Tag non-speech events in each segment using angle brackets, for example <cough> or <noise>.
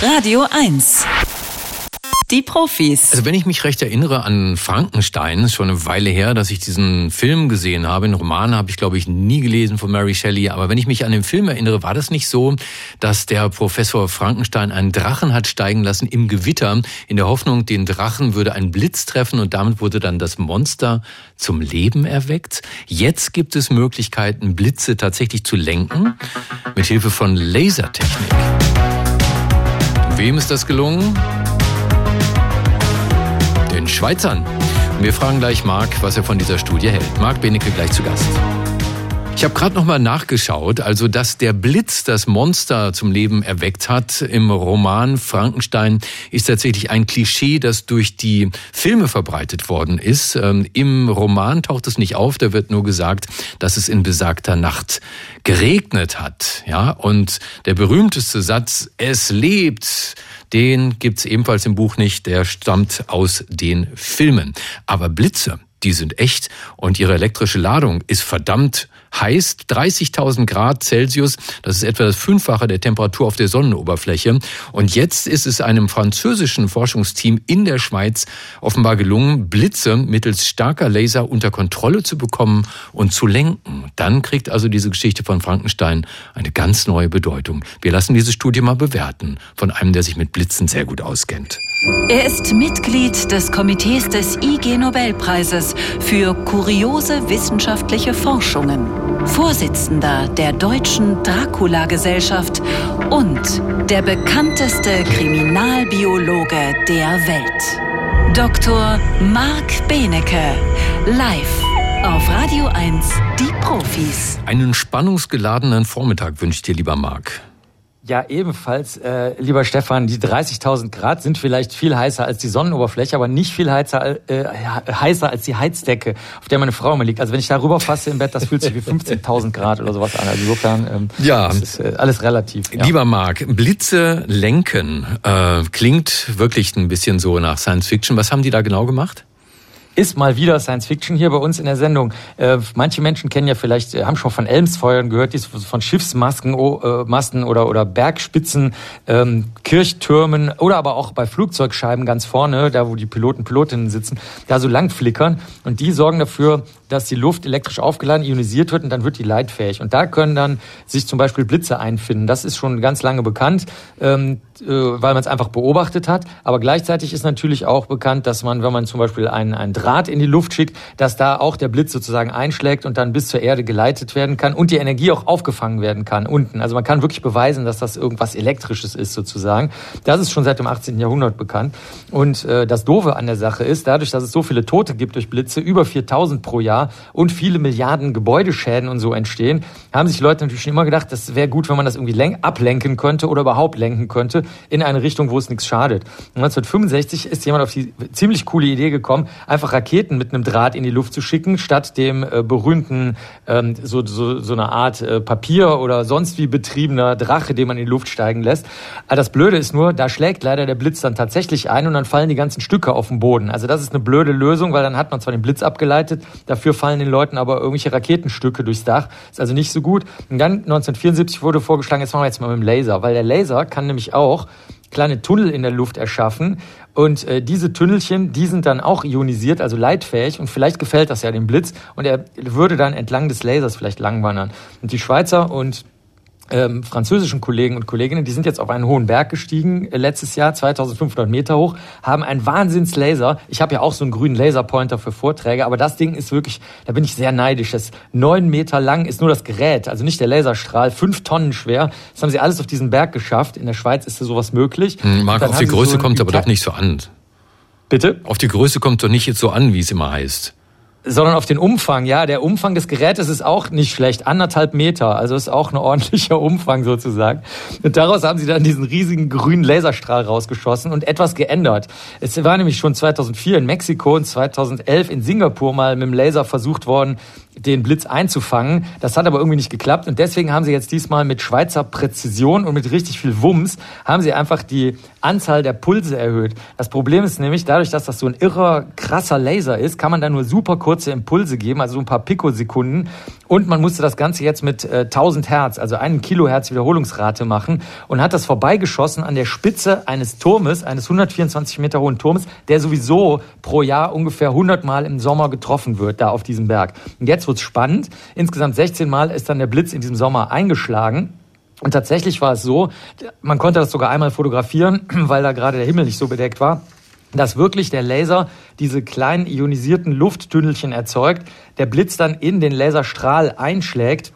Radio 1. Die Profis. Also wenn ich mich recht erinnere an Frankenstein, ist schon eine Weile her, dass ich diesen Film gesehen habe. Einen Roman habe ich, glaube ich, nie gelesen von Mary Shelley. Aber wenn ich mich an den Film erinnere, war das nicht so, dass der Professor Frankenstein einen Drachen hat steigen lassen im Gewitter, in der Hoffnung, den Drachen würde ein Blitz treffen und damit wurde dann das Monster zum Leben erweckt. Jetzt gibt es Möglichkeiten, Blitze tatsächlich zu lenken, mit Hilfe von Lasertechnik. Wem ist das gelungen? den Schweizern. Wir fragen gleich Marc, was er von dieser Studie hält. Marc Benecke gleich zu Gast. Ich habe gerade noch mal nachgeschaut, also dass der Blitz das Monster zum Leben erweckt hat im Roman Frankenstein ist tatsächlich ein Klischee, das durch die Filme verbreitet worden ist. Ähm, Im Roman taucht es nicht auf, da wird nur gesagt, dass es in besagter Nacht geregnet hat, ja, und der berühmteste Satz es lebt den gibt's ebenfalls im Buch nicht, der stammt aus den Filmen. Aber Blitze, die sind echt und ihre elektrische Ladung ist verdammt heiß 30.000 Grad Celsius. Das ist etwa das Fünffache der Temperatur auf der Sonnenoberfläche. Und jetzt ist es einem französischen Forschungsteam in der Schweiz offenbar gelungen, Blitze mittels starker Laser unter Kontrolle zu bekommen und zu lenken. Dann kriegt also diese Geschichte von Frankenstein eine ganz neue Bedeutung. Wir lassen diese Studie mal bewerten von einem, der sich mit Blitzen sehr gut auskennt. Er ist Mitglied des Komitees des IG Nobelpreises für kuriose wissenschaftliche Forschungen, Vorsitzender der Deutschen Dracula-Gesellschaft und der bekannteste Kriminalbiologe der Welt. Dr. Marc Benecke, live auf Radio 1, die Profis. Einen spannungsgeladenen Vormittag wünsche ich dir, lieber Marc. Ja, ebenfalls, äh, lieber Stefan, die 30.000 Grad sind vielleicht viel heißer als die Sonnenoberfläche, aber nicht viel heißer, äh, heißer als die Heizdecke, auf der meine Frau immer liegt. Also wenn ich darüber fasse im Bett, das fühlt sich wie 15.000 Grad oder sowas an. Also insofern ähm, ja. das ist äh, alles relativ. Ja. Lieber Marc, Blitze lenken äh, klingt wirklich ein bisschen so nach Science Fiction. Was haben die da genau gemacht? Ist mal wieder Science Fiction hier bei uns in der Sendung. Äh, manche Menschen kennen ja vielleicht, äh, haben schon von Elmsfeuern gehört, die von Schiffsmasken, oh, äh, Masten oder, oder Bergspitzen, ähm, Kirchtürmen oder aber auch bei Flugzeugscheiben ganz vorne, da wo die Piloten, Pilotinnen sitzen, da so lang flickern. Und die sorgen dafür, dass die Luft elektrisch aufgeladen, ionisiert wird und dann wird die leitfähig. Und da können dann sich zum Beispiel Blitze einfinden. Das ist schon ganz lange bekannt, ähm, äh, weil man es einfach beobachtet hat. Aber gleichzeitig ist natürlich auch bekannt, dass man, wenn man zum Beispiel einen, einen Draht in die Luft schickt, dass da auch der Blitz sozusagen einschlägt und dann bis zur Erde geleitet werden kann und die Energie auch aufgefangen werden kann unten. Also man kann wirklich beweisen, dass das irgendwas Elektrisches ist sozusagen. Das ist schon seit dem 18. Jahrhundert bekannt. Und äh, das Doofe an der Sache ist, dadurch, dass es so viele Tote gibt durch Blitze, über 4000 pro Jahr, Jahr und viele Milliarden Gebäudeschäden und so entstehen, haben sich Leute natürlich schon immer gedacht, das wäre gut, wenn man das irgendwie ablenken könnte oder überhaupt lenken könnte in eine Richtung, wo es nichts schadet. 1965 ist jemand auf die ziemlich coole Idee gekommen, einfach Raketen mit einem Draht in die Luft zu schicken, statt dem äh, berühmten ähm, so, so, so eine Art äh, Papier oder sonst wie betriebener Drache, den man in die Luft steigen lässt. Aber das Blöde ist nur, da schlägt leider der Blitz dann tatsächlich ein und dann fallen die ganzen Stücke auf den Boden. Also das ist eine blöde Lösung, weil dann hat man zwar den Blitz abgeleitet, dafür Dafür fallen den Leuten aber irgendwelche Raketenstücke durchs Dach. Ist also nicht so gut. Und dann 1974 wurde vorgeschlagen, jetzt machen wir jetzt mal mit dem Laser, weil der Laser kann nämlich auch kleine Tunnel in der Luft erschaffen. Und äh, diese Tunnelchen, die sind dann auch ionisiert, also leitfähig. Und vielleicht gefällt das ja dem Blitz. Und er würde dann entlang des Lasers vielleicht langwandern. Und die Schweizer und ähm, französischen Kollegen und Kolleginnen, die sind jetzt auf einen hohen Berg gestiegen, äh, letztes Jahr, 2500 Meter hoch, haben einen Wahnsinnslaser. Ich habe ja auch so einen grünen Laserpointer für Vorträge, aber das Ding ist wirklich, da bin ich sehr neidisch. Das neun Meter lang ist nur das Gerät, also nicht der Laserstrahl, fünf Tonnen schwer. Das haben sie alles auf diesen Berg geschafft. In der Schweiz ist sowas möglich. Hm, Marc, auf die Größe so kommt aber doch nicht so an. Bitte? Auf die Größe kommt doch nicht jetzt so an, wie es immer heißt sondern auf den Umfang. Ja, der Umfang des Gerätes ist auch nicht schlecht, anderthalb Meter, also ist auch ein ordentlicher <laughs> Umfang sozusagen. Und daraus haben sie dann diesen riesigen grünen Laserstrahl rausgeschossen und etwas geändert. Es war nämlich schon 2004 in Mexiko und 2011 in Singapur mal mit dem Laser versucht worden, den Blitz einzufangen. Das hat aber irgendwie nicht geklappt und deswegen haben sie jetzt diesmal mit Schweizer Präzision und mit richtig viel Wumms haben sie einfach die Anzahl der Pulse erhöht. Das Problem ist nämlich, dadurch, dass das so ein irrer, krasser Laser ist, kann man da nur super kurze Impulse geben, also so ein paar Pikosekunden. Und man musste das Ganze jetzt mit äh, 1000 Hertz, also einem Kilohertz Wiederholungsrate machen und hat das vorbeigeschossen an der Spitze eines Turmes, eines 124 Meter hohen Turmes, der sowieso pro Jahr ungefähr 100 Mal im Sommer getroffen wird, da auf diesem Berg. Und jetzt wird's spannend. Insgesamt 16 Mal ist dann der Blitz in diesem Sommer eingeschlagen. Und tatsächlich war es so, man konnte das sogar einmal fotografieren, <clears throat> weil da gerade der Himmel nicht so bedeckt war dass wirklich der Laser diese kleinen ionisierten Lufttünnelchen erzeugt, der Blitz dann in den Laserstrahl einschlägt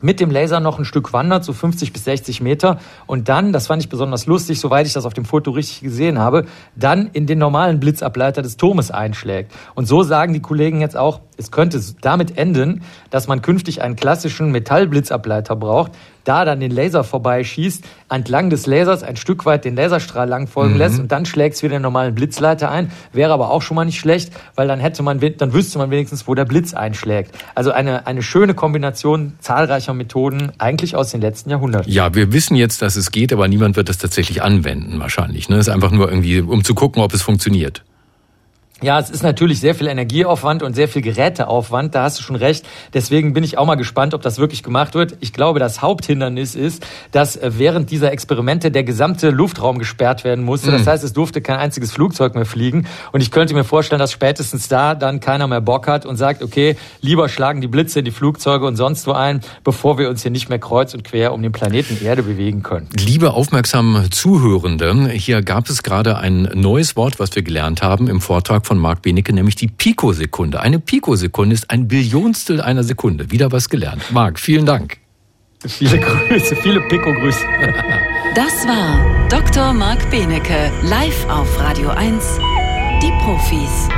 mit dem Laser noch ein Stück wandert, so 50 bis 60 Meter und dann, das fand ich besonders lustig, soweit ich das auf dem Foto richtig gesehen habe, dann in den normalen Blitzableiter des Turmes einschlägt. Und so sagen die Kollegen jetzt auch, es könnte damit enden, dass man künftig einen klassischen Metallblitzableiter braucht, da dann den Laser vorbeischießt, entlang des Lasers ein Stück weit den Laserstrahl lang folgen mhm. lässt und dann schlägt es wieder den normalen Blitzleiter ein. Wäre aber auch schon mal nicht schlecht, weil dann hätte man, dann wüsste man wenigstens, wo der Blitz einschlägt. Also eine, eine schöne Kombination zahlreicher Methoden, eigentlich aus den letzten Jahrhunderten. Ja, wir wissen jetzt, dass es geht, aber niemand wird das tatsächlich anwenden, wahrscheinlich. Ne? Das ist einfach nur irgendwie, um zu gucken, ob es funktioniert. Ja, es ist natürlich sehr viel Energieaufwand und sehr viel Geräteaufwand, da hast du schon recht. Deswegen bin ich auch mal gespannt, ob das wirklich gemacht wird. Ich glaube, das Haupthindernis ist, dass äh, während dieser Experimente der gesamte Luftraum gesperrt werden musste. Das mhm. heißt, es durfte kein einziges Flugzeug mehr fliegen. Und ich könnte mir vorstellen, dass spätestens da dann keiner mehr Bock hat und sagt, okay, lieber schlagen die Blitze in die Flugzeuge und sonst wo ein, bevor wir uns hier nicht mehr kreuz und quer um den Planeten Erde bewegen können. Liebe aufmerksame Zuhörende, hier gab es gerade ein neues Wort, was wir gelernt haben im Vortrag von Marc Benecke, nämlich die Pikosekunde. Eine Pikosekunde ist ein Billionstel einer Sekunde. Wieder was gelernt. Marc, vielen Dank. Viele Grüße, viele Piko-Grüße. Das war Dr. Marc Benecke, live auf Radio 1. Die Profis.